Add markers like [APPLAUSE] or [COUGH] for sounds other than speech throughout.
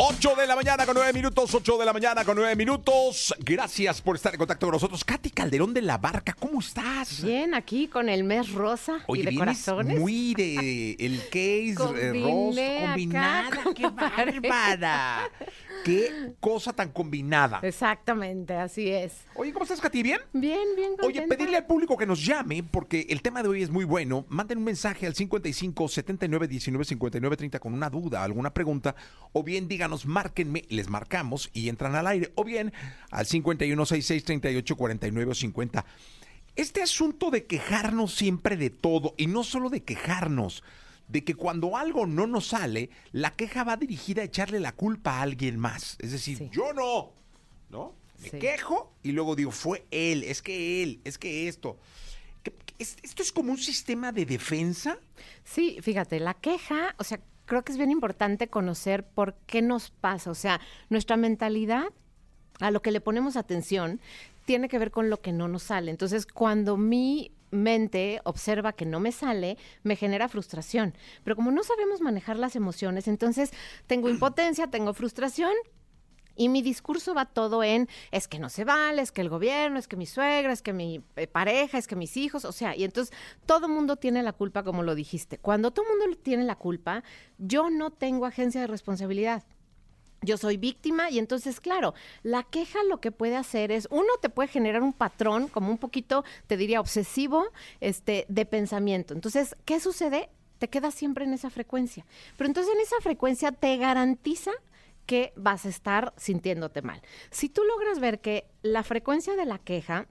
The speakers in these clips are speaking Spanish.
8 de la mañana con 9 minutos, 8 de la mañana con 9 minutos. Gracias por estar en contacto con nosotros. Katy Calderón de la Barca, ¿cómo estás? Bien, aquí con el mes rosa Oye, y de vienes corazones. muy de el case eh, rosa combinada. ¡Qué bárbara! [LAUGHS] ¡Qué cosa tan combinada! Exactamente, así es. Oye, ¿cómo estás, Katy? ¿Bien? Bien, bien Oye, contenta. pedirle al público que nos llame, porque el tema de hoy es muy bueno. Manden un mensaje al 55 79 19 59 30 con una duda, alguna pregunta, o bien díganos, márquenme, les marcamos y entran al aire, o bien al 51 66 38 49 o 50. Este asunto de quejarnos siempre de todo, y no solo de quejarnos, de que cuando algo no nos sale, la queja va dirigida a echarle la culpa a alguien más. Es decir, Sí. yo no, ¿no? Me Sí. quejo y luego digo, fue él, es que él, es que esto. ¿Qué- qué- es- ¿Esto es como un sistema de defensa? Sí, fíjate, la queja, o sea, creo que es bien importante conocer por qué nos pasa. O sea, nuestra mentalidad, a lo que le ponemos atención, tiene que ver con lo que no nos sale. Entonces, cuando mi mente observa que no me sale, me genera frustración. Pero como no sabemos manejar las emociones, entonces tengo [CLEARS THROAT] impotencia, tengo frustración Y mi discurso va todo en, es que no se vale, es que el gobierno, es que mi suegra, es que mi eh, pareja, es que mis hijos, o sea, y entonces todo mundo tiene la culpa, como lo dijiste. Cuando todo mundo tiene la culpa, yo no tengo agencia de responsabilidad. Yo soy víctima y entonces, claro, la queja lo que puede hacer es, uno te puede generar un patrón como un poquito, te diría, obsesivo, este, de pensamiento. Entonces, ¿qué sucede? Te quedas siempre en esa frecuencia. Pero entonces en esa frecuencia te garantiza que vas a estar sintiéndote mal. Si tú logras ver que la frecuencia de la queja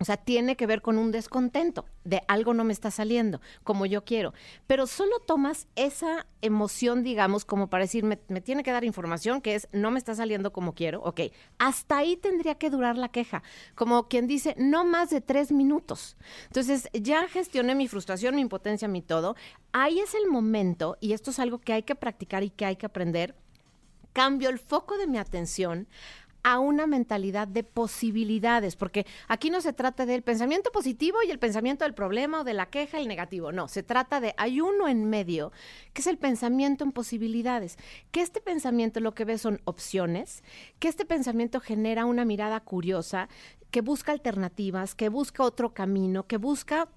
o sea, tiene que ver con un descontento de algo no me está saliendo como yo quiero. Pero solo tomas esa emoción, digamos, como para decir, me, tiene que dar información que es no me está saliendo como quiero. Ok, hasta ahí tendría que durar la queja. Como quien dice, no más de tres minutos. Entonces, ya gestioné mi frustración, mi impotencia, mi todo. Ahí es el momento, y esto es algo que hay que practicar y que hay que aprender. Cambio el foco de mi atención a una mentalidad de posibilidades, porque aquí no se trata del pensamiento positivo y el pensamiento del problema o de la queja, el negativo, no, se trata de, hay uno en medio, que es el pensamiento en posibilidades, que este pensamiento lo que ve son opciones, que este pensamiento genera una mirada curiosa, que busca alternativas, que busca otro camino, que busca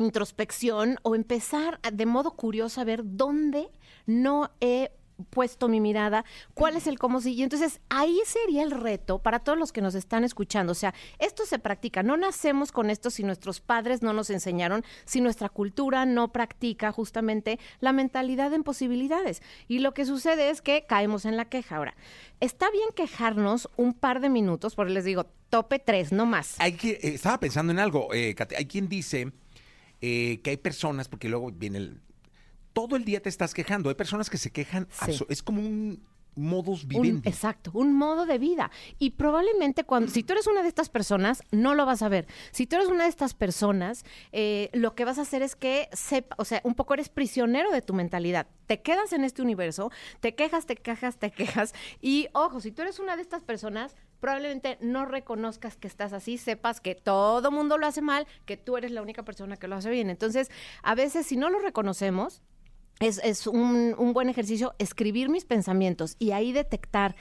introspección o empezar de modo curioso a ver dónde no he puesto mi mirada, cuál es el cómo sí. Y entonces ahí sería el reto para todos los que nos están escuchando. O sea, esto se practica. No nacemos con esto si nuestros padres no nos enseñaron, si nuestra cultura no practica justamente la mentalidad en posibilidades. Y lo que sucede es que caemos en la queja. Ahora, está bien quejarnos un par de minutos, porque les digo, tope tres, no más. Hay que, eh, estaba pensando en algo, eh, Kate, hay quien dice eh, que hay personas, porque luego viene el... Todo el día te estás quejando, hay personas que se quejan, Sí. es como un modus Un- vivendi. exacto, un modo de vida. Y probablemente cuando, si tú eres una de estas personas, no lo vas a ver. Si tú eres una de estas personas, eh, lo que vas a hacer es que sepa, o sea, un poco eres prisionero de tu mentalidad. Te quedas en este universo, te quejas, te quejas, te quejas. Y ojo, si tú eres una de estas personas, probablemente no reconozcas que estás así, sepas que todo mundo lo hace mal, que tú eres la única persona que lo hace bien. Entonces, a veces si no lo reconocemos, es, es un, un buen ejercicio escribir mis pensamientos y ahí detectar.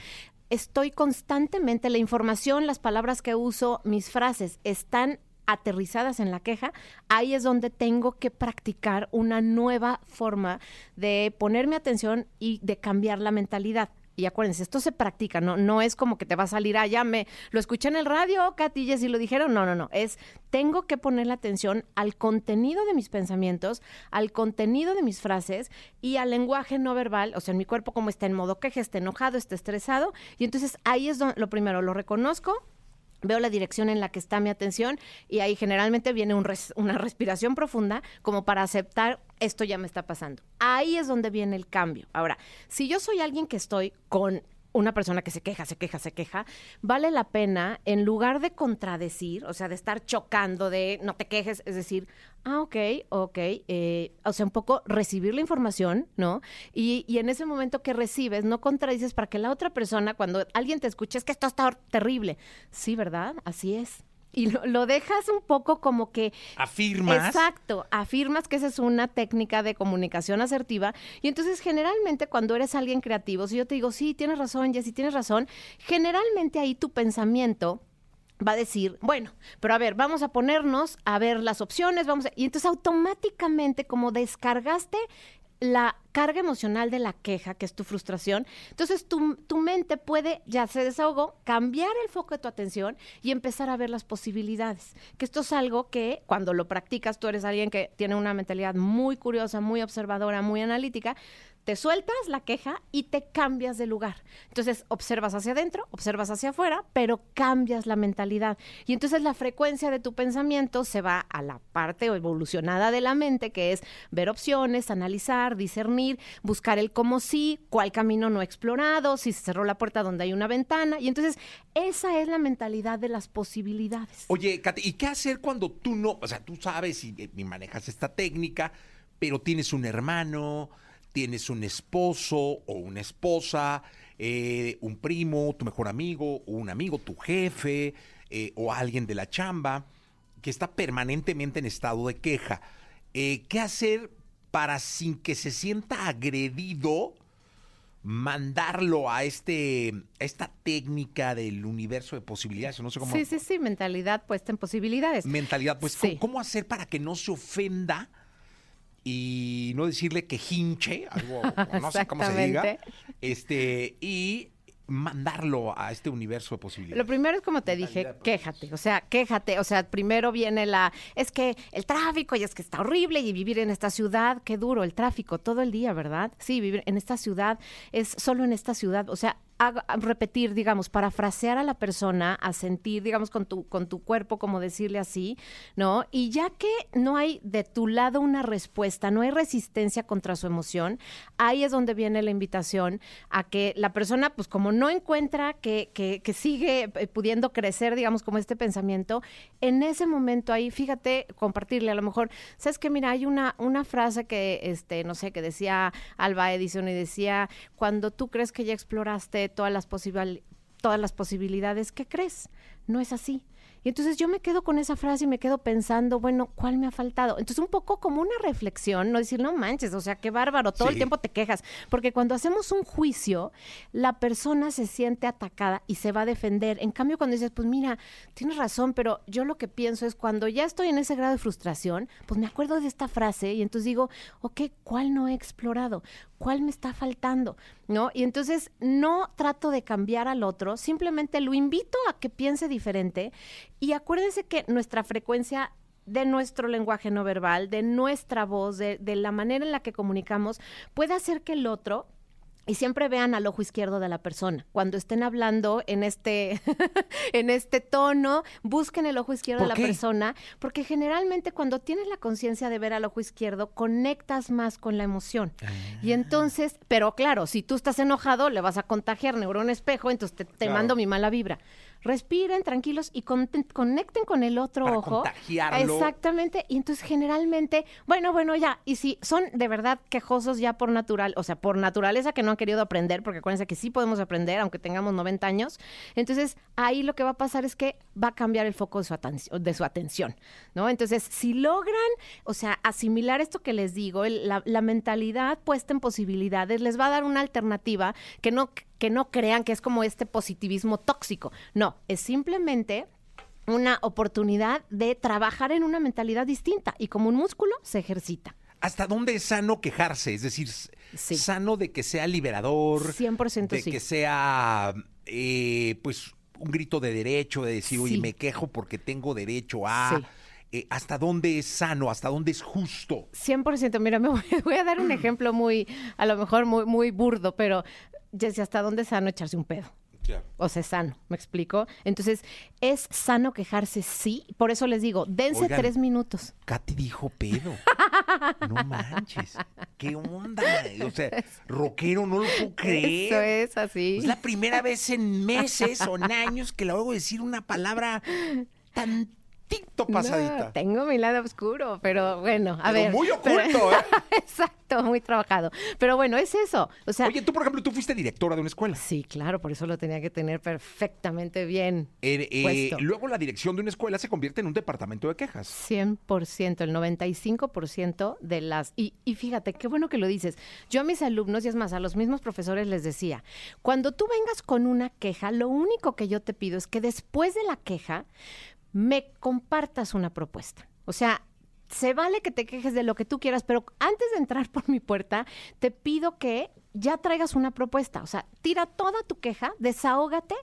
Estoy constantemente, la información, las palabras que uso, mis frases están aterrizadas en la queja, ahí es donde tengo que practicar una nueva forma de ponerme atención y de cambiar la mentalidad. Y acuérdense, esto se practica, no, no es como que te va a salir, ah, ya me lo escuché en el radio, Katy y lo dijeron. No, no, no. Es tengo que poner la atención al contenido de mis pensamientos, al contenido de mis frases y al lenguaje no verbal, o sea, en mi cuerpo como está en modo queja, está enojado, está estresado. Y entonces ahí es donde lo primero, lo reconozco, Veo la dirección en la que está mi atención y ahí generalmente viene una respiración profunda como para aceptar esto ya me está pasando. Ahí es donde viene el cambio. Ahora, si yo soy alguien que estoy con una persona que se queja, se queja, se queja, vale la pena, en lugar de contradecir, o sea, de estar chocando, de no te quejes, es decir, ah, ok, ok, eh, o sea, un poco recibir la información, ¿no? Y, y en ese momento que recibes, no contradices para que la otra persona, cuando alguien te escuche, es que esto está terrible. Sí, ¿verdad? Así es y lo, dejas un poco como que... Afirmas. Exacto, afirmas que esa es una técnica de comunicación asertiva. Y entonces generalmente cuando eres alguien creativo, si yo te digo, sí, tienes razón, Jessy, tienes razón, generalmente ahí tu pensamiento va a decir, bueno, pero a ver, vamos a ponernos a ver las opciones, vamos a... Y entonces automáticamente como descargaste la carga emocional de la queja, que es tu frustración, entonces tu, tu, mente puede, ya se desahogó, cambiar el foco de tu atención y empezar a ver las posibilidades. Que esto es algo que cuando lo practicas, tú eres alguien que tiene una mentalidad muy curiosa, muy observadora, muy analítica, te sueltas la queja y te cambias de lugar. Entonces, observas hacia adentro, observas hacia afuera, pero cambias la mentalidad. Y entonces la frecuencia de tu pensamiento se va a la parte evolucionada de la mente, que es ver opciones, analizar, discernir, buscar el cómo sí, cuál camino no explorado, si se cerró la puerta donde hay una ventana. Y entonces, esa es la mentalidad de las posibilidades. Oye, Katy, ¿y qué hacer cuando tú no, o sea, tú sabes y, y manejas esta técnica, pero tienes un hermano, tienes un esposo o una esposa, eh, un primo, tu mejor amigo, un amigo, tu jefe, eh, o alguien de la chamba, que está permanentemente en estado de queja. Eh, ¿Qué hacer para sin que se sienta agredido? mandarlo a este a esta técnica del universo de posibilidades, no sé cómo. Sí, sí, sí, mentalidad puesta en posibilidades. Mentalidad, pues, ¿cómo, hacer para que no se ofenda y no decirle que hinche, algo, [LAUGHS] no sé cómo se diga, este, y mandarlo a este universo de posibilidades. Lo primero es como te dije, quéjate, o sea, quéjate, o sea, primero viene la, es que el tráfico y es que está horrible y vivir en esta ciudad, qué duro el tráfico todo el día, ¿verdad? Sí, vivir en esta ciudad es solo en esta ciudad, o sea, repetir, digamos, parafrasear a la persona, a sentir, digamos, con tu, con tu cuerpo, como decirle así, ¿no? Y ya que no hay de tu lado una respuesta, no hay resistencia contra su emoción, ahí es donde viene la invitación a que la persona, pues como no encuentra que, que, que sigue eh, pudiendo crecer, digamos, como este pensamiento, en ese momento ahí, fíjate, compartirle a lo mejor, sabes que mira, hay una, una frase que, este, no sé, que decía Alba Edison y decía, cuando tú crees que ya exploraste todas las, todas las posibilidades, ¿qué crees? No es así. Y entonces yo me quedo con esa frase y me quedo pensando, bueno, ¿cuál me ha faltado? Entonces un poco como una reflexión, no decir, no manches, o sea, qué bárbaro, todo el tiempo te quejas, porque cuando hacemos un juicio, la persona se siente atacada y se va a defender. En cambio, cuando dices, pues mira, tienes razón, pero yo lo que pienso es cuando ya estoy en ese grado de frustración, pues me acuerdo de esta frase y entonces digo, ok, ¿cuál no he explorado? ¿Cuál me está faltando? ¿No? Y entonces no trato de cambiar al otro, simplemente lo invito a que piense diferente y acuérdense que nuestra frecuencia de nuestro lenguaje no verbal, de nuestra voz, de, de, la manera en la que comunicamos, puede hacer que el otro y siempre vean al ojo izquierdo de la persona. Cuando estén hablando en este, [LAUGHS] en este tono, busquen el ojo izquierdo de la persona, porque generalmente cuando tienes la conciencia de ver al ojo izquierdo, conectas más con la emoción. Y ah. entonces, pero claro, si tú estás enojado, le vas a contagiar neurón espejo, entonces te, mando mi mala vibra respiren tranquilos y conecten con el otro ojo. Exactamente. Y entonces generalmente, bueno, bueno, ya. Y si son de verdad quejosos ya por natural, o sea, por naturaleza que no han querido aprender, porque acuérdense que sí podemos aprender, aunque tengamos 90 años, entonces ahí lo que va a pasar es que va a cambiar el foco de su, atención, de su atención, ¿no? Entonces, si logran, o sea, asimilar esto que les digo, la, la mentalidad puesta en posibilidades, les va a dar una alternativa que no que no crean que es como este positivismo tóxico. No, es simplemente una oportunidad de trabajar en una mentalidad distinta y como un músculo se ejercita. ¿Hasta dónde es sano quejarse? Es decir, sano de que sea liberador. 100% de que sea, eh, pues, un grito de derecho, de decir, oye, me quejo porque tengo derecho a... Eh, ¿Hasta dónde es sano? ¿Hasta dónde es justo? 100%. Mira, me [LAUGHS] voy, a dar un ejemplo muy, a lo mejor muy, muy burdo, pero Jessy, ¿hasta dónde es sano echarse un pedo? O sea, es sano, ¿me explico? Entonces, ¿es sano quejarse? Sí. Por eso les digo, dense tres minutos. Katy dijo pedo. No manches. ¿Qué onda? O sea, rockero, no lo puedo creer. Eso es así. Es la primera vez en meses o en años que le oigo decir una palabra tan pasadita. No, tengo mi lado oscuro, pero bueno, a ver. Muy [LAUGHS] oculto, ¿eh? [LAUGHS] Exacto, muy trabajado. Pero bueno, es eso. O sea, Oye, tú, por ejemplo, tú fuiste directora de una escuela. Sí, claro, por eso lo tenía que tener perfectamente bien. Eh, eh, luego la dirección de una escuela se convierte en un departamento de quejas. 100%, el 95% de las... Y, y fíjate, qué bueno que lo dices. Yo a mis alumnos, y es más, a los mismos profesores les decía, cuando tú vengas con una queja, lo único que yo te pido es que después de la queja me compartas una propuesta. O sea, se vale que te quejes de lo que tú quieras, pero antes de entrar [LAUGHS] por mi puerta, te pido que ya traigas una propuesta. O sea, tira toda tu queja, desahógate,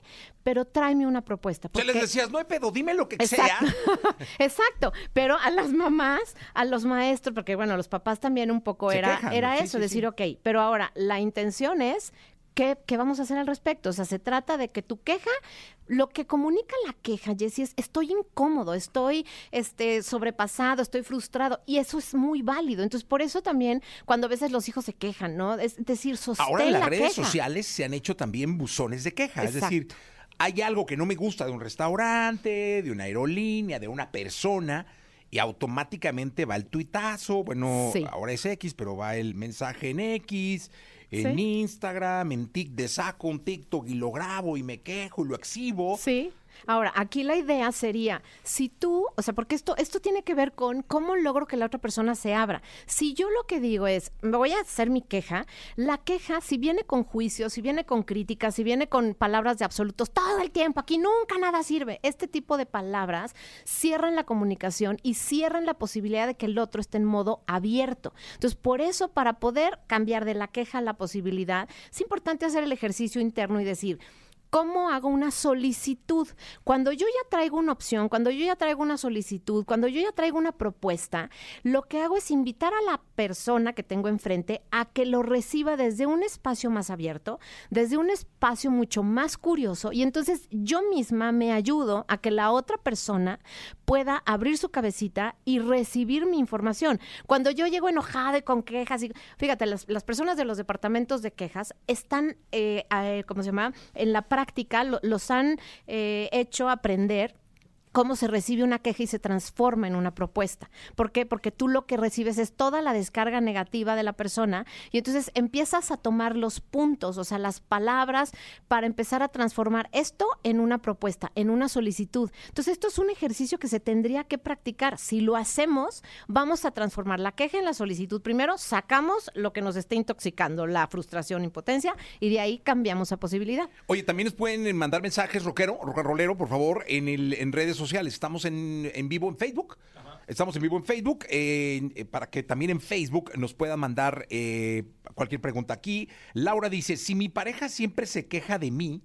pero tráeme una propuesta. Porque... les decías, no hay pedo, dime lo que sea. [LAUGHS] Exacto. Pero a las mamás, a los maestros, porque bueno, los papás también un poco era, era eso, decir, ok, pero ahora la intención es ¿Qué, vamos a hacer al respecto? O sea, se trata de que tu queja, lo que comunica la queja, Jessie, es estoy incómodo, estoy este, sobrepasado, estoy frustrado, y eso es muy válido. Entonces, por eso también, cuando a veces los hijos se quejan, ¿no? Es decir, sostén Ahora en las redes queja. sociales se han hecho también buzones de queja, es decir, hay algo que no me gusta de un restaurante, de una aerolínea, de una persona, y automáticamente va el tuitazo, bueno, ahora es X, pero va el mensaje en X, en Instagram, en TikTok, de saco un TikTok y lo grabo y me quejo y lo exhibo. Sí. Ahora, aquí la idea sería, si tú, o sea, porque esto, esto tiene que ver con cómo logro que la otra persona se abra. Si yo lo que digo es, me voy a hacer mi queja, la queja, si viene con juicio, si viene con críticas, si viene con palabras de absolutos, todo el tiempo, aquí nunca nada sirve. Este tipo de palabras cierran la comunicación y cierran la posibilidad de que el otro esté en modo abierto. Entonces, por eso, para poder cambiar de la queja a la posibilidad, es importante hacer el ejercicio interno y decir, ¿Cómo hago una solicitud? Cuando yo ya traigo una opción, cuando yo ya traigo una solicitud, cuando yo ya traigo una propuesta, lo que hago es invitar a la persona que tengo enfrente a que lo reciba desde un espacio más abierto, desde un espacio mucho más curioso y entonces yo misma me ayudo a que la otra persona pueda abrir su cabecita y recibir mi información. Cuando yo llego enojada y con quejas, y, fíjate, las, personas de los departamentos de quejas están, eh, eh, ¿cómo se llama?, en la práctica los han eh, hecho aprender cómo se recibe una queja y se transforma en una propuesta. ¿Por qué? Porque tú lo que recibes es toda la descarga negativa de la persona y entonces empiezas a tomar los puntos, o sea, las palabras para empezar a transformar esto en una propuesta, en una solicitud. Entonces, esto es un ejercicio que se tendría que practicar. Si lo hacemos, vamos a transformar la queja en la solicitud. Primero, sacamos lo que nos esté intoxicando, la frustración, impotencia, y de ahí cambiamos a posibilidad. Oye, también nos pueden mandar mensajes, rockero, rolero, por favor, en, el, en redes sociales sociales. Estamos en, vivo en Facebook. Estamos en vivo en Facebook eh, para que también en Facebook nos puedan mandar eh, cualquier pregunta aquí. Laura dice, si mi pareja siempre se queja de mí,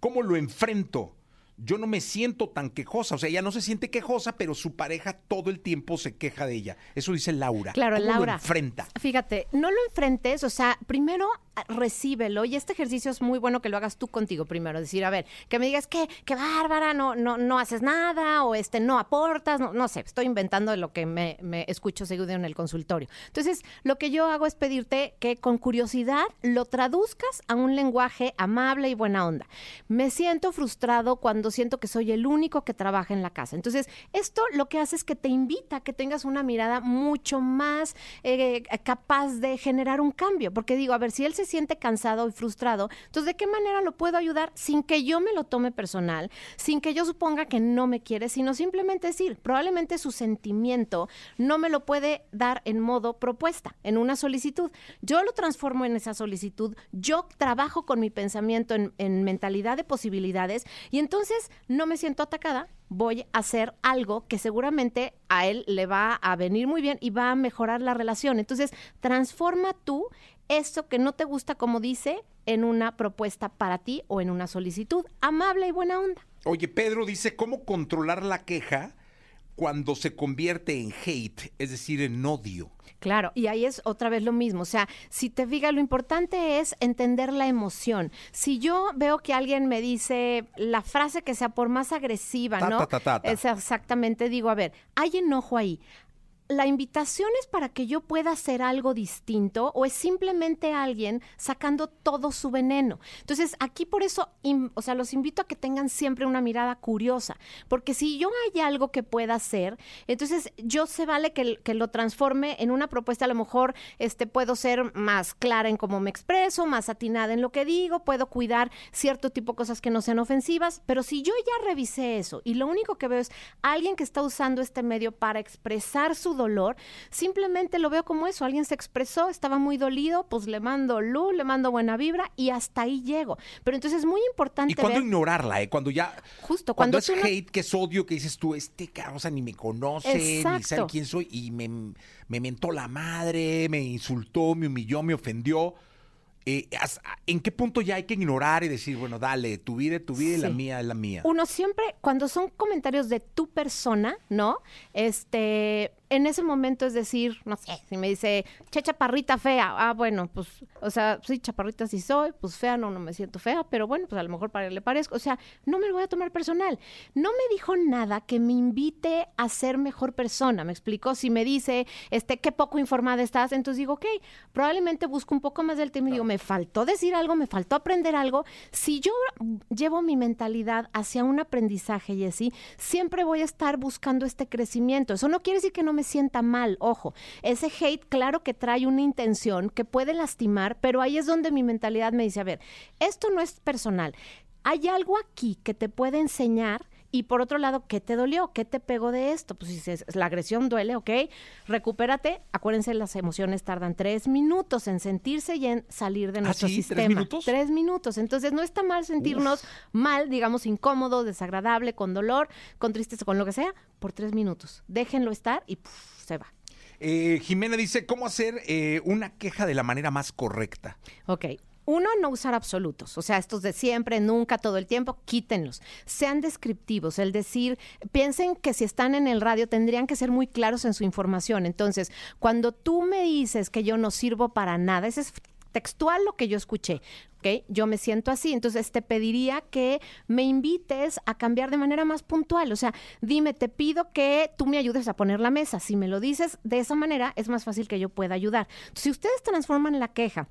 ¿cómo lo enfrento? Yo no me siento tan quejosa. O sea, ella no se siente quejosa, pero su pareja todo el tiempo se queja de ella. Eso dice Laura. Claro, ¿Cómo Laura. Lo enfrenta. Fíjate, no lo enfrentes, o sea, primero ah, recíbelo. Y este ejercicio es muy bueno que lo hagas tú contigo primero. Decir, a ver, que me digas que, qué bárbara, no, no, no haces nada, o este, no aportas, no, no sé, estoy inventando lo que me, me escucho seguido en el consultorio. Entonces, lo que yo hago es pedirte que con curiosidad lo traduzcas a un lenguaje amable y buena onda. Me siento frustrado cuando siento que soy el único que trabaja en la casa. Entonces, esto lo que hace es que te invita a que tengas una mirada mucho más eh, capaz de generar un cambio. Porque digo, a ver, si él se siente cansado y frustrado, entonces, ¿de qué manera lo puedo ayudar sin que yo me lo tome personal, sin que yo suponga que no me quiere, sino simplemente decir, probablemente su sentimiento no me lo puede dar en modo propuesta, en una solicitud. Yo lo transformo en esa solicitud, yo trabajo con mi pensamiento en, en mentalidad de posibilidades y entonces no me siento atacada, voy a hacer algo que seguramente a él le va a venir muy bien y va a mejorar la relación. Entonces, transforma tú eso que no te gusta como dice en una propuesta para ti o en una solicitud amable y buena onda. Oye, Pedro dice, ¿cómo controlar la queja cuando se convierte en hate, es decir, en odio? Claro, y ahí es otra vez lo mismo. O sea, si te fijas, lo importante es entender la emoción. Si yo veo que alguien me dice la frase que sea por más agresiva, ¿no? Es exactamente, digo, a ver, hay enojo ahí la invitación es para que yo pueda hacer algo distinto o es simplemente alguien sacando todo su veneno. Entonces, aquí por eso, o sea, los invito a que tengan siempre una mirada curiosa, porque si yo hay algo que pueda hacer, entonces yo se vale que, lo transforme en una propuesta, a lo mejor este, puedo ser más clara en cómo me expreso, más atinada en lo que digo, puedo cuidar cierto tipo de cosas que no sean ofensivas, pero si yo ya revisé eso y lo único que veo es alguien que está usando este medio para expresar su dolor, simplemente lo veo como eso, alguien se expresó, estaba muy dolido, pues le mando luz, le mando buena vibra y hasta ahí llego. Pero entonces es muy importante ¿Y cuando ignorarla, eh? Cuando ya... Justo, cuando, es hate, que es odio, que dices tú, este cabrón, ni me conoce, ni sabe quién soy, y me, me mentó la madre, me insultó, me humilló, me ofendió eh, ¿en qué punto ya hay que ignorar y decir, bueno, dale, tu vida es tu vida y la mía es la mía? Uno siempre, cuando son comentarios de tu persona, ¿no? Este, en ese momento es decir, no sé, si me dice, che, chaparrita fea, ah, bueno, pues, o sea, sí, chaparrita sí soy, pues fea no, no me siento fea, pero bueno, pues a lo mejor para él le parezco, o sea, no me lo voy a tomar personal. No me dijo nada que me invite a ser mejor persona, me explicó, si me dice, este, qué poco informada estás, entonces digo, ok, probablemente busco un poco más del tema y digo, me faltó decir algo, me faltó aprender algo. Si yo llevo mi mentalidad hacia un aprendizaje y así, siempre voy a estar buscando este crecimiento. Eso no quiere decir que no me sienta mal, ojo, ese hate claro que trae una intención que puede lastimar, pero ahí es donde mi mentalidad me dice, a ver, esto no es personal. Hay algo aquí que te puede enseñar y por otro lado, ¿qué te dolió? ¿Qué te pegó de esto? Pues si la agresión duele, ok, recupérate. Acuérdense, las emociones tardan tres minutos en sentirse y en salir de ¿Ah, nuestro sistema. ¿Tres minutos? Tres minutos. Entonces, no está mal sentirnos mal, digamos, incómodo, desagradable, con dolor, con tristeza, con lo que sea, por tres minutos. Déjenlo estar y se va. Eh, Jimena dice, ¿cómo hacer eh, una queja de la manera más correcta? Ok, uno, no usar absolutos, o sea, estos de siempre, nunca, todo el tiempo, quítenlos. Sean descriptivos, el decir, piensen que si están en el radio tendrían que ser muy claros en su información. Entonces, cuando tú me dices que yo no sirvo para nada, ese es textual lo que yo escuché. ¿ok? Yo me siento así, entonces te pediría que me invites a cambiar de manera más puntual, o sea, dime, te pido que tú me ayudes a poner la mesa, si me lo dices de esa manera es más fácil que yo pueda ayudar. si ustedes transforman la queja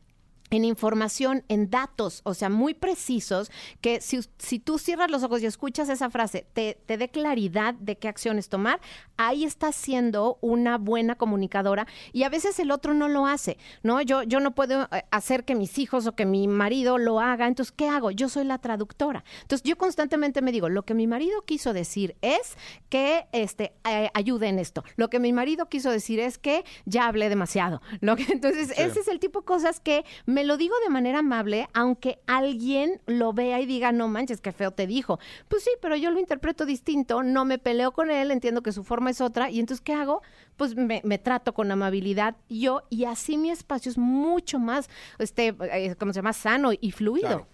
en información, en datos, o sea, muy precisos, que si, si, tú cierras los ojos y escuchas esa frase, te, te dé claridad de qué acciones tomar, ahí estás siendo una buena comunicadora y a veces el otro no lo hace, ¿no? Yo, yo no puedo eh, hacer que mis hijos o que mi marido lo haga, entonces, ¿qué hago? Yo soy la traductora. Entonces, yo constantemente me digo, lo que mi marido quiso decir es que este, eh, ayude en esto. Lo que mi marido quiso decir es que ya hablé demasiado. Lo que, [LAUGHS] entonces, ese es el tipo de cosas que me lo digo de manera amable, aunque alguien lo vea y diga, no manches, qué feo te dijo. Pues sí, pero yo lo interpreto distinto, no me peleo con él, entiendo que su forma es otra, y entonces, ¿qué hago? Pues me, trato con amabilidad yo, y así mi espacio es mucho más, este, eh, ¿cómo se llama? Sano y fluido.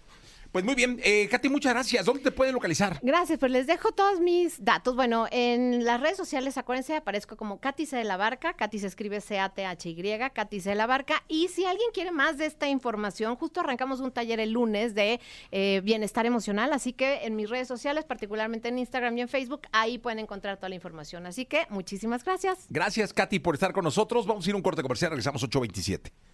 Pues muy bien, eh, Katy, muchas gracias. ¿Dónde te pueden localizar? Gracias, pues les dejo todos mis datos. Bueno, en las redes sociales, acuérdense, aparezco como Katy C de la Barca. Katy se escribe C-A-T-H-Y, Katy C de la Barca. Y si alguien quiere más de esta información, justo arrancamos un taller el lunes de eh, bienestar emocional. Así que en mis redes sociales, particularmente en Instagram y en Facebook, ahí pueden encontrar toda la información. Así que muchísimas gracias. Gracias, Katy, por estar con nosotros. Vamos a ir a un corte comercial. Regresamos 827.